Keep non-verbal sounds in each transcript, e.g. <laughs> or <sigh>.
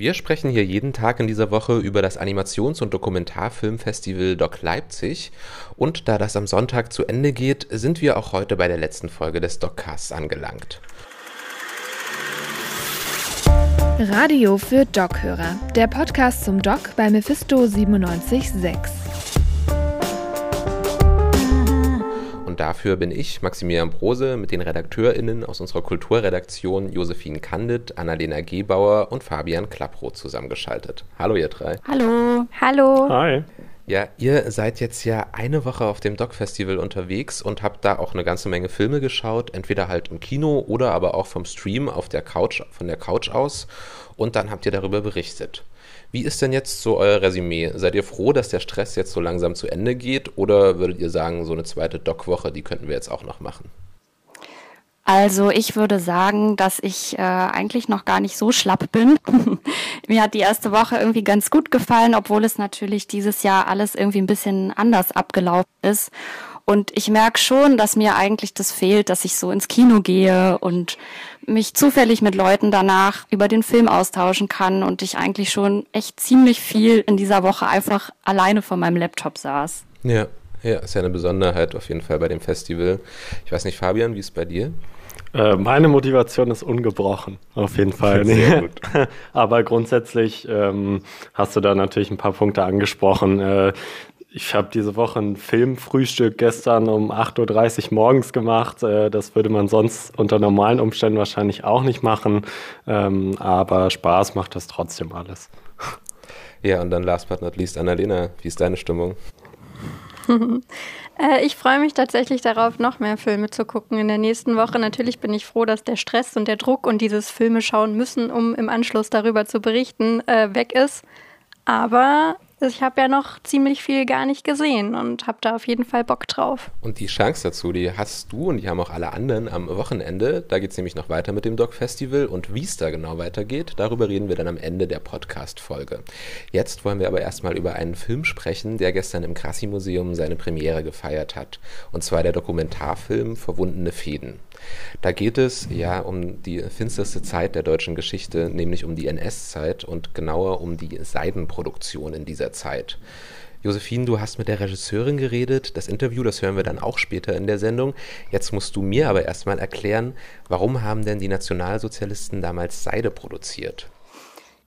Wir sprechen hier jeden Tag in dieser Woche über das Animations- und Dokumentarfilmfestival Doc Leipzig. Und da das am Sonntag zu Ende geht, sind wir auch heute bei der letzten Folge des Doccasts angelangt. Radio für Doc-Hörer, der Podcast zum Doc bei Mephisto 976. dafür bin ich, Maximilian Brose, mit den RedakteurInnen aus unserer Kulturredaktion Josephine Kandit, Annalena Gebauer und Fabian Klapproth zusammengeschaltet. Hallo, ihr drei. Hallo. Hallo. Hi. Ja, ihr seid jetzt ja eine Woche auf dem Doc-Festival unterwegs und habt da auch eine ganze Menge Filme geschaut, entweder halt im Kino oder aber auch vom Stream auf der Couch, von der Couch aus. Und dann habt ihr darüber berichtet. Wie ist denn jetzt so euer Resümee? Seid ihr froh, dass der Stress jetzt so langsam zu Ende geht? Oder würdet ihr sagen, so eine zweite Doc-Woche, die könnten wir jetzt auch noch machen? Also ich würde sagen, dass ich äh, eigentlich noch gar nicht so schlapp bin. <laughs> Mir hat die erste Woche irgendwie ganz gut gefallen, obwohl es natürlich dieses Jahr alles irgendwie ein bisschen anders abgelaufen ist. Und ich merke schon, dass mir eigentlich das fehlt, dass ich so ins Kino gehe und mich zufällig mit Leuten danach über den Film austauschen kann und ich eigentlich schon echt ziemlich viel in dieser Woche einfach alleine vor meinem Laptop saß. Ja, ja, ist ja eine Besonderheit auf jeden Fall bei dem Festival. Ich weiß nicht, Fabian, wie ist es bei dir? Äh, meine Motivation ist ungebrochen, auf jeden Fall. Sehr gut. <laughs> Aber grundsätzlich ähm, hast du da natürlich ein paar Punkte angesprochen. Äh, ich habe diese Woche ein Filmfrühstück gestern um 8.30 Uhr morgens gemacht. Äh, das würde man sonst unter normalen Umständen wahrscheinlich auch nicht machen. Ähm, aber Spaß macht das trotzdem alles. Ja, und dann last but not least, Annalena, wie ist deine Stimmung? <laughs> Äh, ich freue mich tatsächlich darauf, noch mehr Filme zu gucken in der nächsten Woche. Natürlich bin ich froh, dass der Stress und der Druck und dieses Filme schauen müssen, um im Anschluss darüber zu berichten, äh, weg ist. Aber ich habe ja noch ziemlich viel gar nicht gesehen und habe da auf jeden Fall Bock drauf. Und die Chance dazu, die hast du und die haben auch alle anderen am Wochenende. Da geht es nämlich noch weiter mit dem Doc Festival und wie es da genau weitergeht, darüber reden wir dann am Ende der Podcast-Folge. Jetzt wollen wir aber erstmal über einen Film sprechen, der gestern im Krassi-Museum seine Premiere gefeiert hat. Und zwar der Dokumentarfilm Verwundene Fäden. Da geht es ja um die finsterste Zeit der deutschen Geschichte, nämlich um die NS-Zeit und genauer um die Seidenproduktion in dieser Zeit. Josephine, du hast mit der Regisseurin geredet. Das Interview, das hören wir dann auch später in der Sendung. Jetzt musst du mir aber erstmal erklären, warum haben denn die Nationalsozialisten damals Seide produziert?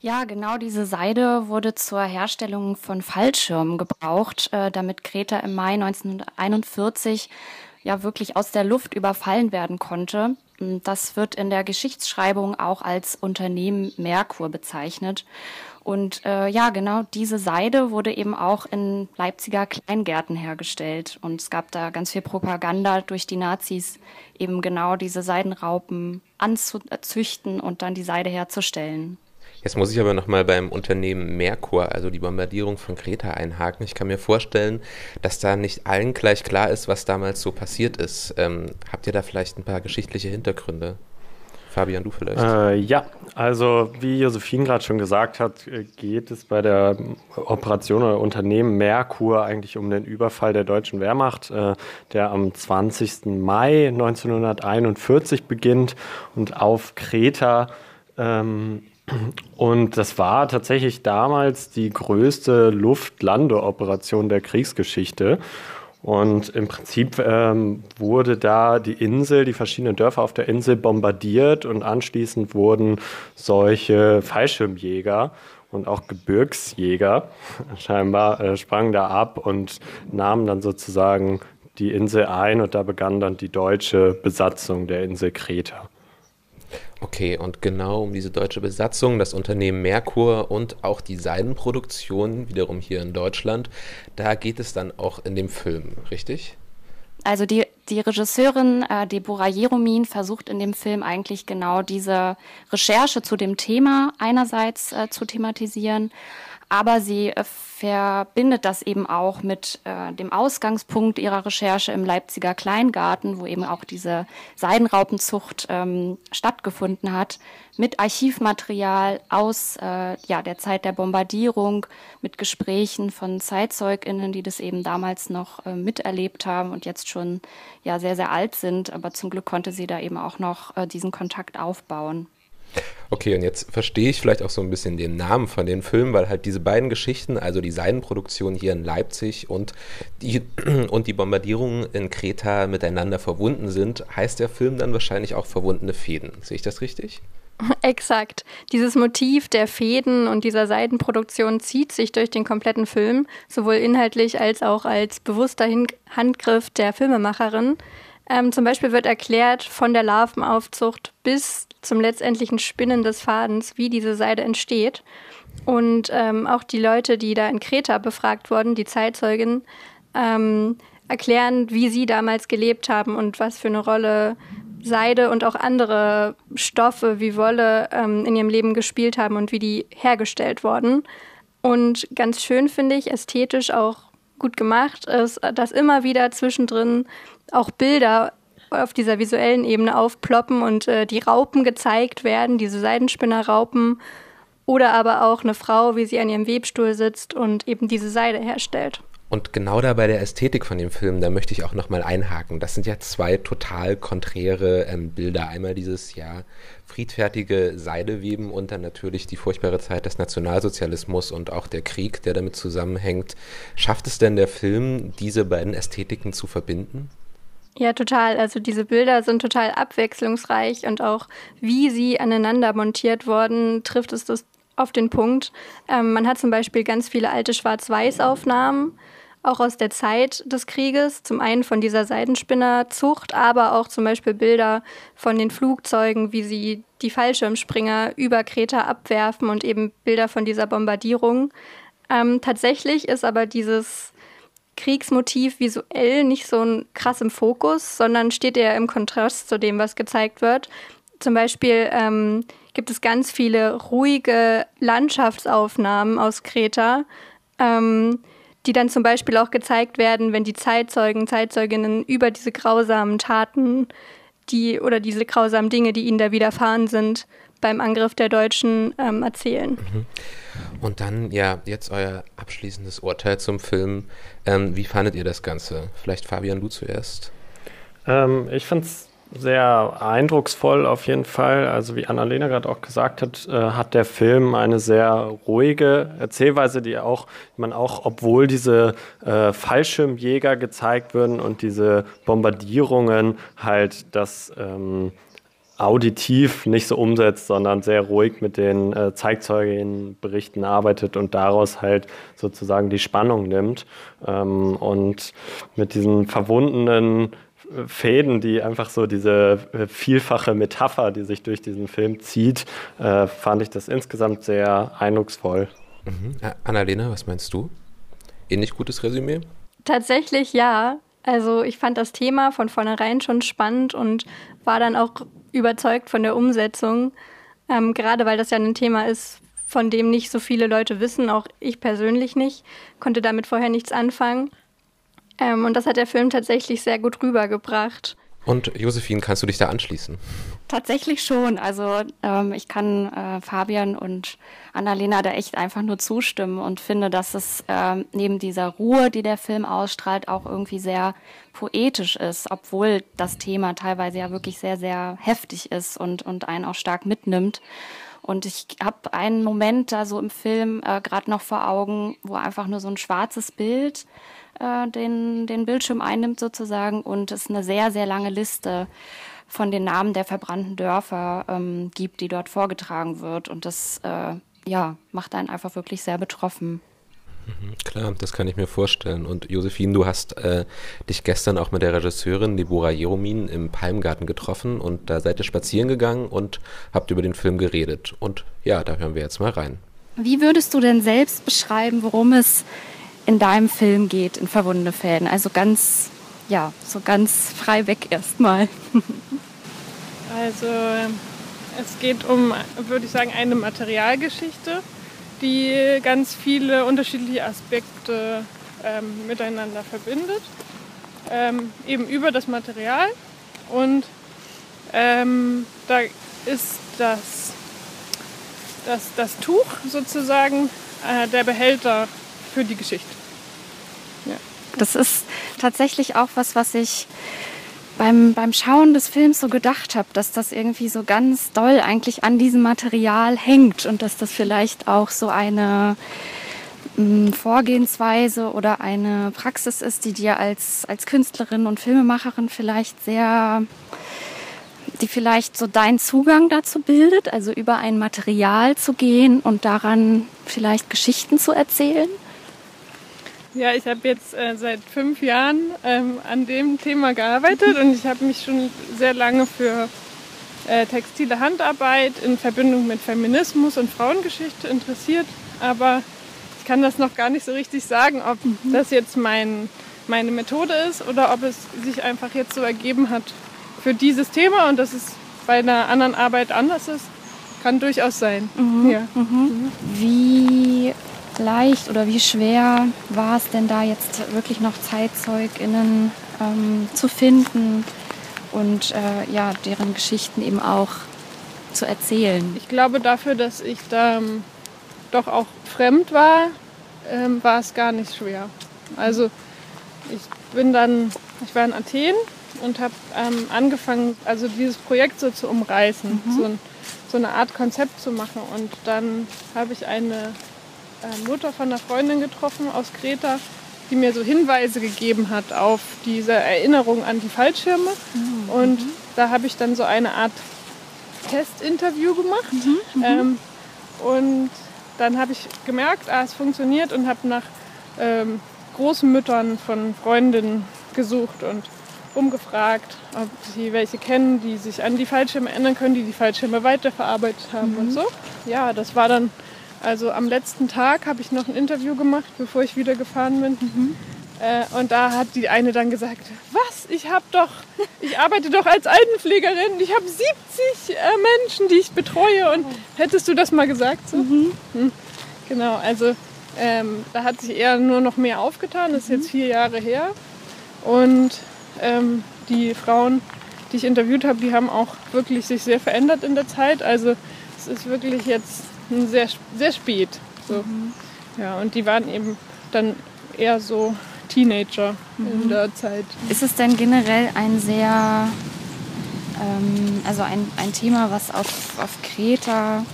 Ja, genau diese Seide wurde zur Herstellung von Fallschirmen gebraucht, äh, damit Greta im Mai 1941 ja wirklich aus der Luft überfallen werden konnte. Das wird in der Geschichtsschreibung auch als Unternehmen Merkur bezeichnet. Und äh, ja, genau diese Seide wurde eben auch in Leipziger Kleingärten hergestellt. Und es gab da ganz viel Propaganda durch die Nazis, eben genau diese Seidenraupen anzuzüchten und dann die Seide herzustellen. Jetzt muss ich aber nochmal beim Unternehmen Merkur, also die Bombardierung von Kreta, einhaken. Ich kann mir vorstellen, dass da nicht allen gleich klar ist, was damals so passiert ist. Ähm, habt ihr da vielleicht ein paar geschichtliche Hintergründe? Fabian, du vielleicht? Äh, ja, also wie Josephine gerade schon gesagt hat, äh, geht es bei der Operation oder Unternehmen Merkur eigentlich um den Überfall der deutschen Wehrmacht, äh, der am 20. Mai 1941 beginnt und auf Kreta ähm, und das war tatsächlich damals die größte Luftlandeoperation der Kriegsgeschichte. Und im Prinzip ähm, wurde da die Insel, die verschiedenen Dörfer auf der Insel bombardiert und anschließend wurden solche Fallschirmjäger und auch Gebirgsjäger <laughs> scheinbar äh, sprangen da ab und nahmen dann sozusagen die Insel ein und da begann dann die deutsche Besatzung der Insel Kreta. Okay, und genau um diese deutsche Besatzung, das Unternehmen Merkur und auch die Seidenproduktion, wiederum hier in Deutschland, da geht es dann auch in dem Film, richtig? Also die, die Regisseurin äh, Deborah Jeromin versucht in dem Film eigentlich genau diese Recherche zu dem Thema einerseits äh, zu thematisieren, aber sie äh, verbindet das eben auch mit äh, dem Ausgangspunkt ihrer Recherche im Leipziger Kleingarten, wo eben auch diese Seidenraupenzucht ähm, stattgefunden hat, mit Archivmaterial aus äh, ja, der Zeit der Bombardierung, mit Gesprächen von ZeitzeugInnen, die das eben damals noch äh, miterlebt haben und jetzt schon ja, sehr, sehr alt sind. Aber zum Glück konnte sie da eben auch noch äh, diesen Kontakt aufbauen. Okay, und jetzt verstehe ich vielleicht auch so ein bisschen den Namen von den Filmen, weil halt diese beiden Geschichten, also die Seidenproduktion hier in Leipzig und die, <clears throat> und die Bombardierung in Kreta miteinander verbunden sind, heißt der Film dann wahrscheinlich auch verwundene Fäden. Sehe ich das richtig? <laughs> Exakt. Dieses Motiv der Fäden und dieser Seidenproduktion zieht sich durch den kompletten Film, sowohl inhaltlich als auch als bewusster Handgriff der Filmemacherin. Ähm, zum Beispiel wird erklärt von der Larvenaufzucht bis zum letztendlichen Spinnen des Fadens, wie diese Seide entsteht. Und ähm, auch die Leute, die da in Kreta befragt wurden, die Zeitzeugen, ähm, erklären, wie sie damals gelebt haben und was für eine Rolle Seide und auch andere Stoffe wie Wolle ähm, in ihrem Leben gespielt haben und wie die hergestellt wurden. Und ganz schön finde ich, ästhetisch auch gut gemacht ist, dass immer wieder zwischendrin auch Bilder auf dieser visuellen Ebene aufploppen und äh, die Raupen gezeigt werden, diese Seidenspinnerraupen oder aber auch eine Frau, wie sie an ihrem Webstuhl sitzt und eben diese Seide herstellt. Und genau da bei der Ästhetik von dem Film, da möchte ich auch nochmal einhaken. Das sind ja zwei total konträre ähm, Bilder. Einmal dieses ja friedfertige Seideweben und dann natürlich die furchtbare Zeit des Nationalsozialismus und auch der Krieg, der damit zusammenhängt. Schafft es denn der Film, diese beiden Ästhetiken zu verbinden? Ja, total. Also diese Bilder sind total abwechslungsreich und auch wie sie aneinander montiert wurden, trifft es das auf den Punkt. Ähm, man hat zum Beispiel ganz viele alte Schwarz-Weiß-Aufnahmen auch aus der Zeit des Krieges. Zum einen von dieser Seidenspinnerzucht, aber auch zum Beispiel Bilder von den Flugzeugen, wie sie die Fallschirmspringer über Kreta abwerfen und eben Bilder von dieser Bombardierung. Ähm, tatsächlich ist aber dieses Kriegsmotiv visuell nicht so krass im Fokus, sondern steht eher im Kontrast zu dem, was gezeigt wird. Zum Beispiel ähm, gibt es ganz viele ruhige Landschaftsaufnahmen aus Kreta. Ähm, die dann zum Beispiel auch gezeigt werden, wenn die Zeitzeugen, Zeitzeuginnen über diese grausamen Taten, die oder diese grausamen Dinge, die ihnen da widerfahren sind, beim Angriff der Deutschen ähm, erzählen. Mhm. Und dann, ja, jetzt euer abschließendes Urteil zum Film. Ähm, wie fandet ihr das Ganze? Vielleicht Fabian, du zuerst. Ähm, ich fand es sehr eindrucksvoll auf jeden Fall. Also wie Annalena gerade auch gesagt hat, äh, hat der Film eine sehr ruhige Erzählweise, die auch man auch, obwohl diese äh, Fallschirmjäger gezeigt würden und diese Bombardierungen halt das ähm, auditiv nicht so umsetzt, sondern sehr ruhig mit den äh, Zeitzeugenberichten arbeitet und daraus halt sozusagen die Spannung nimmt ähm, und mit diesen verwundenen Fäden, die einfach so diese äh, vielfache Metapher, die sich durch diesen Film zieht, äh, fand ich das insgesamt sehr eindrucksvoll. Mhm. Annalena, was meinst du? Ähnlich gutes Resümee? Tatsächlich ja. Also ich fand das Thema von vornherein schon spannend und war dann auch überzeugt von der Umsetzung, ähm, gerade weil das ja ein Thema ist, von dem nicht so viele Leute wissen, auch ich persönlich nicht, konnte damit vorher nichts anfangen. Ähm, und das hat der Film tatsächlich sehr gut rübergebracht. Und Josephine, kannst du dich da anschließen? Tatsächlich schon. Also ähm, ich kann äh, Fabian und Annalena da echt einfach nur zustimmen und finde, dass es ähm, neben dieser Ruhe, die der Film ausstrahlt, auch irgendwie sehr poetisch ist, obwohl das Thema teilweise ja wirklich sehr, sehr heftig ist und, und einen auch stark mitnimmt. Und ich habe einen Moment da so im Film äh, gerade noch vor Augen, wo einfach nur so ein schwarzes Bild äh, den, den Bildschirm einnimmt sozusagen und es eine sehr, sehr lange Liste von den Namen der verbrannten Dörfer ähm, gibt, die dort vorgetragen wird. Und das äh, ja, macht einen einfach wirklich sehr betroffen. Mhm, klar, das kann ich mir vorstellen. Und Josephine, du hast äh, dich gestern auch mit der Regisseurin Deborah Jeromin im Palmgarten getroffen und da seid ihr spazieren gegangen und habt über den Film geredet. Und ja, da hören wir jetzt mal rein. Wie würdest du denn selbst beschreiben, worum es in deinem Film geht, in Verwundene Fäden. Also ganz, ja, so ganz frei weg erstmal. also es geht um, würde ich sagen, eine Materialgeschichte, die ganz viele unterschiedliche Aspekte ähm, miteinander verbindet. Ähm, eben über das Material und ähm, da ist das, das, das Tuch sozusagen äh, der Behälter für die Geschichte. Das ist tatsächlich auch was, was ich beim, beim Schauen des Films so gedacht habe, dass das irgendwie so ganz doll eigentlich an diesem Material hängt und dass das vielleicht auch so eine ähm, Vorgehensweise oder eine Praxis ist, die dir als, als Künstlerin und Filmemacherin vielleicht sehr, die vielleicht so deinen Zugang dazu bildet, also über ein Material zu gehen und daran vielleicht Geschichten zu erzählen? Ja, ich habe jetzt äh, seit fünf Jahren ähm, an dem Thema gearbeitet und ich habe mich schon sehr lange für äh, textile Handarbeit in Verbindung mit Feminismus und Frauengeschichte interessiert. Aber ich kann das noch gar nicht so richtig sagen, ob mhm. das jetzt mein, meine Methode ist oder ob es sich einfach jetzt so ergeben hat für dieses Thema und dass es bei einer anderen Arbeit anders ist. Kann durchaus sein. Mhm. Ja. Mhm. Wie leicht oder wie schwer war es denn da jetzt wirklich noch ZeitzeugInnen ähm, zu finden und äh, ja, deren Geschichten eben auch zu erzählen? Ich glaube, dafür, dass ich da ähm, doch auch fremd war, ähm, war es gar nicht schwer. Also ich bin dann, ich war in Athen und habe ähm, angefangen, also dieses Projekt so zu umreißen, mhm. so, ein, so eine Art Konzept zu machen. Und dann habe ich eine Mutter von einer Freundin getroffen aus Kreta, die mir so Hinweise gegeben hat auf diese Erinnerung an die Fallschirme. Mhm. Und da habe ich dann so eine Art Testinterview gemacht. Mhm. mhm. Ähm, und dann habe ich gemerkt, ah, es funktioniert und habe nach ähm, Großmüttern von Freundinnen gesucht und umgefragt, ob sie welche kennen, die sich an die Fallschirme erinnern können, die die Fallschirme weiterverarbeitet haben mhm. und so. Ja, das war dann also am letzten Tag habe ich noch ein Interview gemacht, bevor ich wieder gefahren bin. Mhm. Äh, und da hat die eine dann gesagt, was? Ich habe doch, ich arbeite doch als Altenpflegerin. Ich habe 70 äh, Menschen, die ich betreue. Und hättest du das mal gesagt? So? Mhm. Hm. Genau, also ähm, da hat sich eher nur noch mehr aufgetan. Das ist jetzt mhm. vier Jahre her. Und ähm, die Frauen, die ich interviewt habe, die haben auch wirklich sich sehr verändert in der Zeit. Also es ist wirklich jetzt sehr, sehr spät. So. Mhm. Ja, und die waren eben dann eher so Teenager mhm. in der Zeit. Ist es denn generell ein sehr, ähm, also ein, ein Thema, was auf, auf Kreta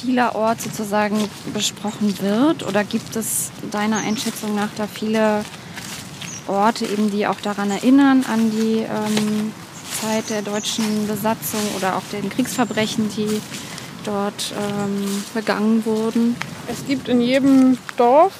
vielerorts sozusagen besprochen wird? Oder gibt es deiner Einschätzung nach da viele Orte eben, die auch daran erinnern, an die ähm, Zeit der deutschen Besatzung oder auch den Kriegsverbrechen, die dort ähm, begangen wurden. Es gibt in jedem Dorf,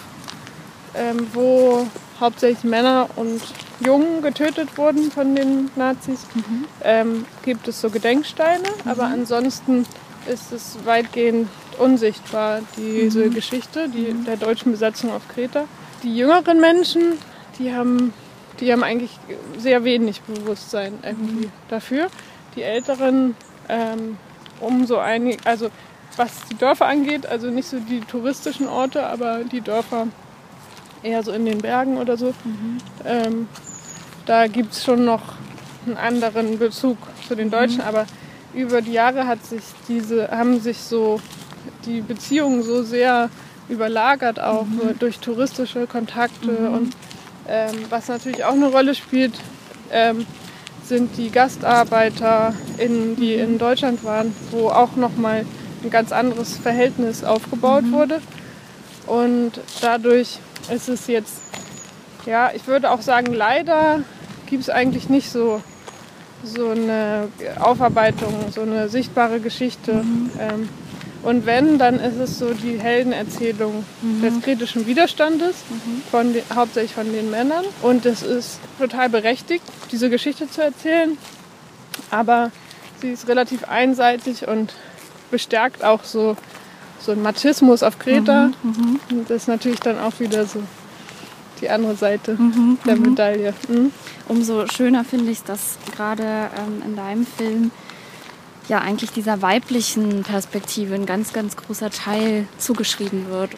ähm, wo hauptsächlich Männer und Jungen getötet wurden von den Nazis, mhm. ähm, gibt es so Gedenksteine, mhm. aber ansonsten ist es weitgehend unsichtbar, diese mhm. Geschichte die, der deutschen Besatzung auf Kreta. Die jüngeren Menschen, die haben, die haben eigentlich sehr wenig Bewusstsein irgendwie mhm. dafür. Die älteren ähm, um so einige, also was die Dörfer angeht, also nicht so die touristischen Orte, aber die Dörfer eher so in den Bergen oder so. Mhm. Ähm, da gibt es schon noch einen anderen Bezug zu den Deutschen, mhm. aber über die Jahre hat sich diese, haben sich so die Beziehungen so sehr überlagert, auch mhm. durch touristische Kontakte mhm. und ähm, was natürlich auch eine Rolle spielt, ähm, sind die Gastarbeiter, in, die in Deutschland waren, wo auch nochmal ein ganz anderes Verhältnis aufgebaut mhm. wurde. Und dadurch ist es jetzt, ja, ich würde auch sagen, leider gibt es eigentlich nicht so, so eine Aufarbeitung, so eine sichtbare Geschichte. Mhm. Ähm, und wenn, dann ist es so die Heldenerzählung mhm. des kritischen Widerstandes, mhm. von den, hauptsächlich von den Männern. Und es ist total berechtigt, diese Geschichte zu erzählen. Aber sie ist relativ einseitig und bestärkt auch so, so einen Machismus auf Kreta. Mhm. mhm. Und das ist natürlich dann auch wieder so die andere Seite mhm, der mhm. Medaille. Umso schöner finde ich es, dass gerade ähm, in deinem Film ja eigentlich dieser weiblichen Perspektive ein ganz, ganz großer Teil zugeschrieben wird.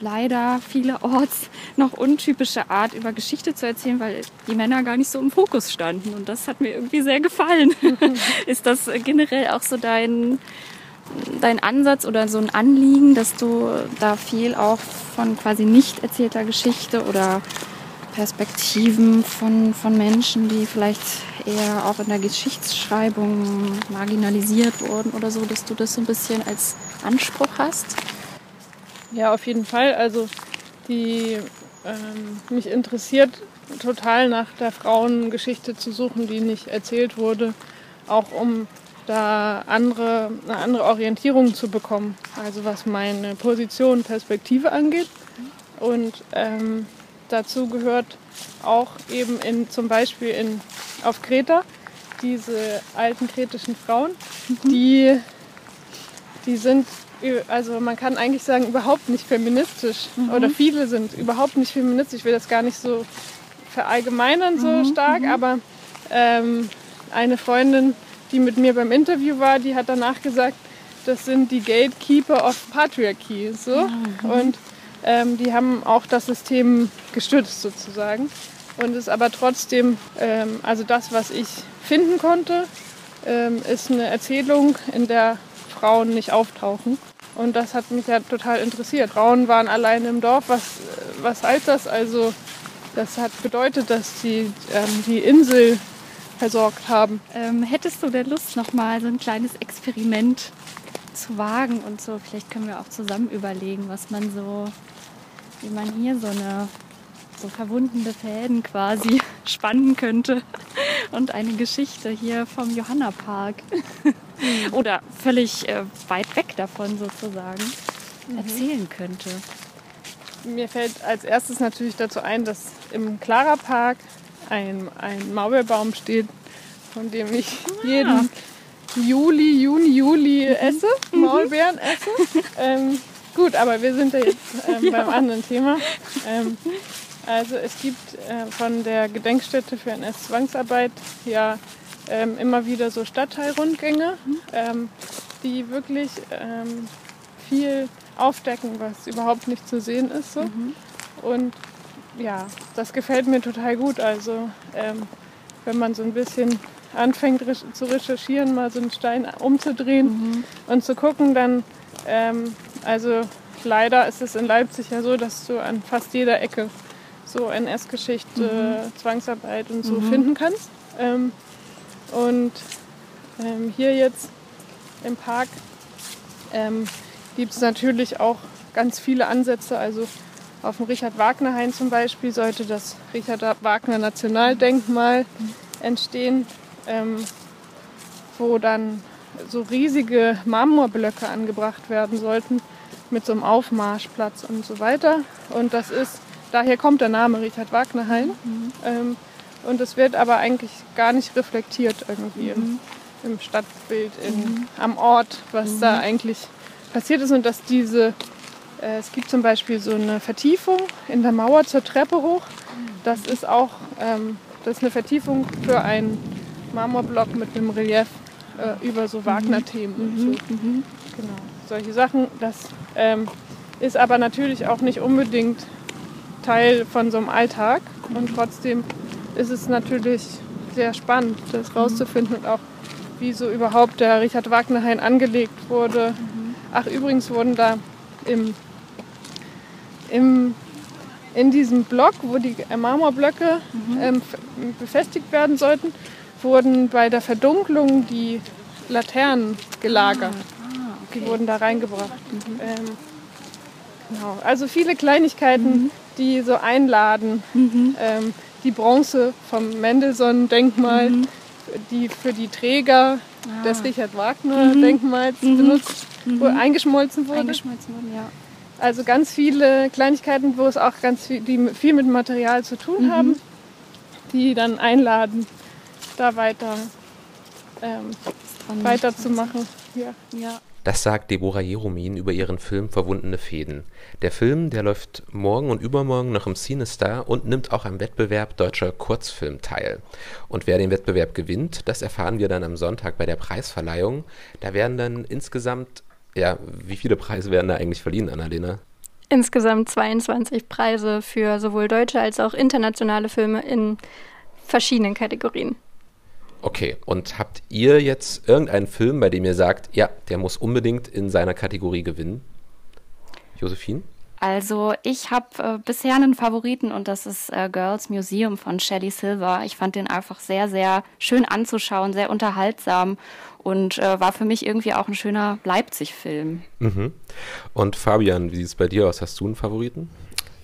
Leider vielerorts noch untypische Art über Geschichte zu erzählen, weil die Männer gar nicht so im Fokus standen. Und das hat mir irgendwie sehr gefallen. <laughs> Ist das generell auch so dein, dein Ansatz oder so ein Anliegen, dass du da viel auch von quasi nicht erzählter Geschichte oder Perspektiven von, von Menschen, die vielleicht eher auch in der Geschichtsschreibung marginalisiert wurden oder so, dass du das so ein bisschen als Anspruch hast? Ja, auf jeden Fall. Also die ähm, mich interessiert total nach der Frauengeschichte zu suchen, die nicht erzählt wurde, auch um da andere, eine andere Orientierung zu bekommen. Also was meine Position, Perspektive angeht. Und ähm, dazu gehört auch eben in, zum Beispiel in, auf Kreta diese alten kretischen Frauen, mhm. die, die sind, also man kann eigentlich sagen, überhaupt nicht feministisch. Mhm. Oder viele sind überhaupt nicht feministisch. Ich will das gar nicht so verallgemeinern so mhm. stark, mhm. aber ähm, eine Freundin, die mit mir beim Interview war, die hat danach gesagt, das sind die Gatekeeper of Patriarchy. So. Mhm. Und ähm, die haben auch das System gestützt sozusagen. Und es ist aber trotzdem, ähm, also das, was ich finden konnte, ähm, ist eine Erzählung, in der Frauen nicht auftauchen. Und das hat mich ja total interessiert. Frauen waren alleine im Dorf. Was, was heißt das? Also das hat bedeutet, dass sie ähm, die Insel versorgt haben. Ähm, hättest du denn Lust, noch mal so ein kleines Experiment zu wagen und so? Vielleicht können wir auch zusammen überlegen, was man so, wie man hier so eine so verwundene Fäden quasi <laughs> spannen könnte <laughs> und eine Geschichte hier vom Johanna-Park <laughs> oder völlig äh, weit weg davon sozusagen mhm. erzählen könnte. Mir fällt als erstes natürlich dazu ein, dass im Clara Park ein, ein Maulbeerbaum steht, von dem ich ja. jeden Juli, Juni, Juli esse, mhm. Maulbeeren esse. Ähm, gut, aber wir sind ja jetzt ähm, ja. beim anderen Thema. Ähm, also es gibt äh, von der Gedenkstätte für NS-Zwangsarbeit ja ähm, immer wieder so Stadtteilrundgänge, mhm. ähm, die wirklich ähm, viel aufdecken, was überhaupt nicht zu sehen ist. So. Mhm. Und ja, das gefällt mir total gut. Also wenn man so ein bisschen anfängt zu recherchieren, mal so einen Stein umzudrehen mhm. und zu gucken, dann, ähm, also leider ist es in Leipzig ja so, dass du an fast jeder Ecke so NS-Geschichte, mhm. Zwangsarbeit und so mhm. finden kannst. Ähm, und ähm, hier jetzt im Park ähm, gibt es natürlich auch ganz viele Ansätze. Also auf dem Richard-Wagner-Hain zum Beispiel sollte das Richard-Wagner-Nationaldenkmal entstehen, ähm, wo dann so riesige Marmorblöcke angebracht werden sollten mit so einem Aufmarschplatz und so weiter. Und das ist, daher kommt der Name Richard Wagner-Hain. Mhm. Ähm, und es wird aber eigentlich gar nicht reflektiert irgendwie mhm. im, im, Stadtbild, in, mhm. am Ort, was da eigentlich passiert ist und dass diese äh, es gibt zum Beispiel so eine Vertiefung in der Mauer zur Treppe hoch. Das ist auch ähm, das ist eine Vertiefung für einen Marmorblock mit einem Relief äh, über so Wagner-Themen. Mhm. So. Mhm. Genau. Solche Sachen. Das ähm, ist aber natürlich auch nicht unbedingt Teil von so einem Alltag. Und trotzdem ist es natürlich sehr spannend, das mhm. rauszufinden und auch, wie so überhaupt der Richard Wagner-Hain angelegt wurde. Mhm. Ach, übrigens wurden da im im, in diesem Block, wo die Marmorblöcke mhm. ähm, befestigt werden sollten, wurden bei der Verdunklung die Laternen gelagert. Ah, okay. Die wurden da reingebracht. Mhm. Ähm, genau. Also viele Kleinigkeiten, mhm. die so einladen. Mhm. Ähm, die Bronze vom Mendelssohn-Denkmal, mhm. die für die Träger ah. des Richard Wagner-Denkmals mhm. benutzt, wo eingeschmolzen wurde. Eingeschmolzen wurden, ja. Also ganz viele Kleinigkeiten, wo es auch ganz viel, die viel mit Material zu tun mhm. haben, die dann einladen, da weiter ähm, weiterzumachen. Ja. ja. Das sagt Deborah Jeromin über ihren Film Verwundene Fäden. Der Film, der läuft morgen und übermorgen noch im CineStar und nimmt auch am Wettbewerb Deutscher Kurzfilm teil. Und wer den Wettbewerb gewinnt, das erfahren wir dann am Sonntag bei der Preisverleihung. Da werden dann insgesamt ja, wie viele Preise werden da eigentlich verliehen, Annalena? Insgesamt 22 Preise für sowohl deutsche als auch internationale Filme in verschiedenen Kategorien. Okay, und habt ihr jetzt irgendeinen Film, bei dem ihr sagt, ja, der muss unbedingt in seiner Kategorie gewinnen? Josephine? Also ich habe äh, bisher einen Favoriten und das ist äh, Girls Museum von Shelley Silver. Ich fand den einfach sehr, sehr schön anzuschauen, sehr unterhaltsam und äh, war für mich irgendwie auch ein schöner Leipzig-Film. Mhm. Und Fabian, wie sieht es bei dir aus? Hast du einen Favoriten?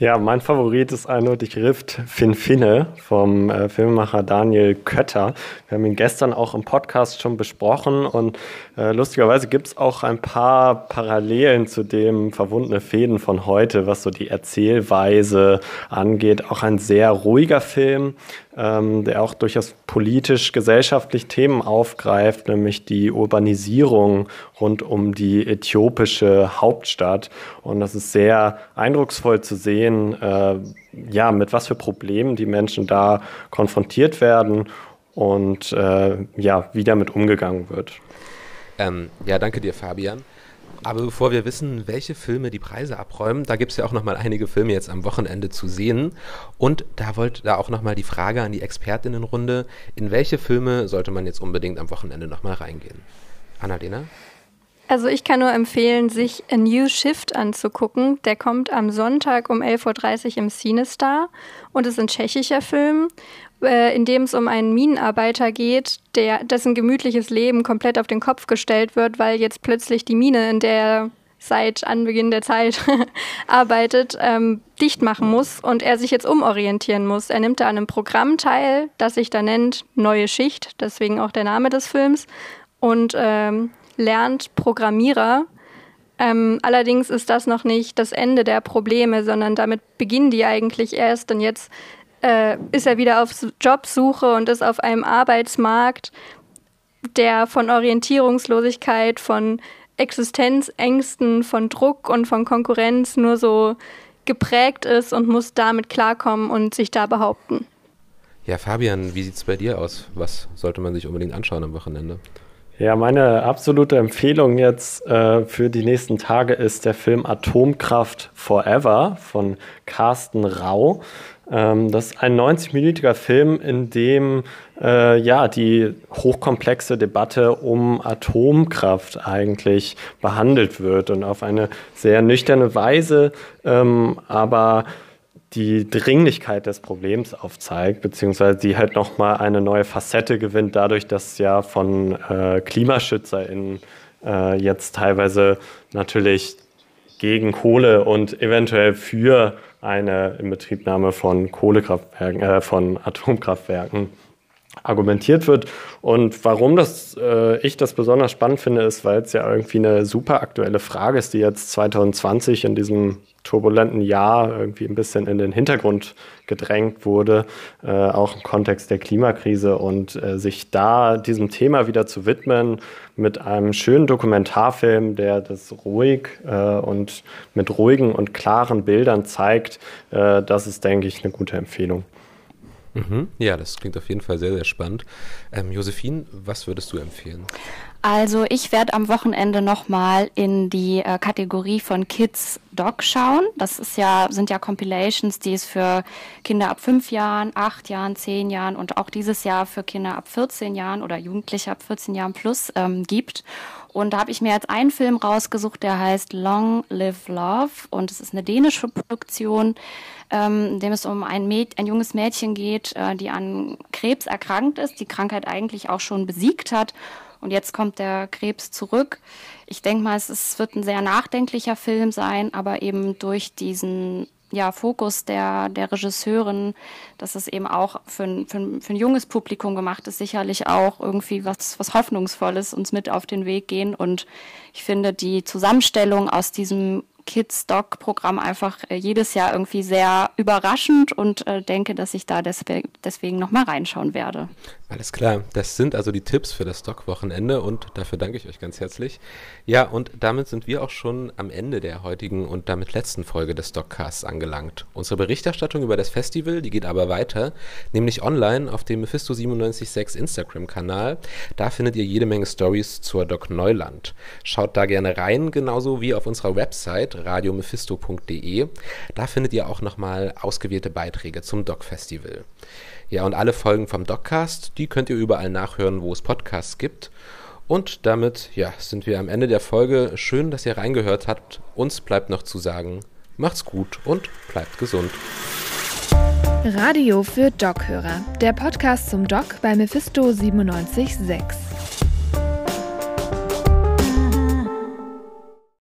Ja, mein Favorit ist eindeutig Rift Finfinne vom äh, Filmemacher Daniel Kötter. Wir haben ihn gestern auch im Podcast schon besprochen und äh, lustigerweise gibt es auch ein paar Parallelen zu dem Verwundene Fäden von heute, was so die Erzählweise angeht. Auch ein sehr ruhiger Film, ähm, der auch durchaus politisch, gesellschaftlich Themen aufgreift, nämlich die Urbanisierung rund um die äthiopische Hauptstadt. Und das ist sehr eindrucksvoll zu sehen, äh, ja, mit was für Problemen die Menschen da konfrontiert werden und äh, ja, wie damit umgegangen wird. Ähm, ja, danke dir, Fabian. Aber bevor wir wissen, welche Filme die Preise abräumen, da gibt es ja auch nochmal einige Filme jetzt am Wochenende zu sehen. Und da wollte da auch nochmal die Frage an die Expertinnenrunde, in welche Filme sollte man jetzt unbedingt am Wochenende nochmal reingehen? Annalena? Also ich kann nur empfehlen, sich A New Shift anzugucken. Der kommt am Sonntag um 11.30 Uhr im Cinestar und ist ein tschechischer Film äh, in dem es um einen Minenarbeiter geht, der, dessen gemütliches Leben komplett auf den Kopf gestellt wird, weil jetzt plötzlich die Mine, in der er seit Anbeginn der Zeit <laughs> arbeitet, ähm, dicht machen muss und er sich jetzt umorientieren muss. Er nimmt da an einem Programm teil, das sich da nennt Neue Schicht, deswegen auch der Name des Films, und ähm, lernt Programmierer. Ähm, allerdings ist das noch nicht das Ende der Probleme, sondern damit beginnen die eigentlich erst. Und jetzt äh, ist er wieder auf Jobsuche und ist auf einem Arbeitsmarkt, der von Orientierungslosigkeit, von Existenzängsten, von Druck und von Konkurrenz nur so geprägt ist und muss damit klarkommen und sich da behaupten. Ja, Fabian, wie sieht es bei dir aus? Was sollte man sich unbedingt anschauen am Wochenende? Ja, meine absolute Empfehlung jetzt äh, für die nächsten Tage ist der Film Atomkraft Forever von Carsten Rau. Ähm, das ist ein 90-minütiger Film, in dem äh, ja, die hochkomplexe Debatte um Atomkraft eigentlich behandelt wird und auf eine sehr nüchterne Weise, ähm, aber die Dringlichkeit des Problems aufzeigt, beziehungsweise die halt nochmal eine neue Facette gewinnt, dadurch, dass ja von äh, KlimaschützerInnen äh, jetzt teilweise natürlich gegen Kohle und eventuell für eine Inbetriebnahme von Kohlekraftwerken, äh, von Atomkraftwerken argumentiert wird. Und warum das, äh, ich das besonders spannend finde, ist, weil es ja irgendwie eine super aktuelle Frage ist, die jetzt 2020 in diesem turbulenten Jahr irgendwie ein bisschen in den Hintergrund gedrängt wurde, äh, auch im Kontext der Klimakrise und äh, sich da diesem Thema wieder zu widmen mit einem schönen Dokumentarfilm, der das ruhig äh, und mit ruhigen und klaren Bildern zeigt, äh, das ist, denke ich, eine gute Empfehlung. Mhm. Ja, das klingt auf jeden Fall sehr, sehr spannend. Ähm, Josephine, was würdest du empfehlen? Also ich werde am Wochenende nochmal in die äh, Kategorie von Kids Dog schauen. Das ist ja, sind ja Compilations, die es für Kinder ab fünf Jahren, acht Jahren, zehn Jahren und auch dieses Jahr für Kinder ab 14 Jahren oder Jugendliche ab 14 Jahren plus ähm, gibt. Und da habe ich mir jetzt einen Film rausgesucht, der heißt Long Live Love und es ist eine dänische Produktion, ähm, in dem es um ein, Mäd ein junges Mädchen geht, äh, die an Krebs erkrankt ist, die Krankheit eigentlich auch schon besiegt hat und jetzt kommt der Krebs zurück. Ich denke mal, es, es wird ein sehr nachdenklicher Film sein, aber eben durch diesen ja, Fokus der, der Regisseurin, dass es eben auch für ein, für, ein, für ein junges Publikum gemacht ist, sicherlich auch irgendwie was, was Hoffnungsvolles uns mit auf den Weg gehen. Und ich finde die Zusammenstellung aus diesem Kids Doc Programm einfach äh, jedes Jahr irgendwie sehr überraschend und äh, denke, dass ich da deswegen nochmal reinschauen werde. Alles klar, das sind also die Tipps für das Doc-Wochenende und dafür danke ich euch ganz herzlich. Ja, und damit sind wir auch schon am Ende der heutigen und damit letzten Folge des Doccasts angelangt. Unsere Berichterstattung über das Festival, die geht aber weiter, nämlich online auf dem Mephisto976 Instagram-Kanal. Da findet ihr jede Menge Stories zur Doc Neuland. Schaut da gerne rein, genauso wie auf unserer Website radiomephisto.de. Da findet ihr auch nochmal ausgewählte Beiträge zum Doc-Festival. Ja, und alle Folgen vom Doccast, die könnt ihr überall nachhören, wo es Podcasts gibt. Und damit, ja, sind wir am Ende der Folge. Schön, dass ihr reingehört habt. Uns bleibt noch zu sagen, Macht's gut und bleibt gesund. Radio für Doc-Hörer. Der Podcast zum Doc bei Mephisto 976.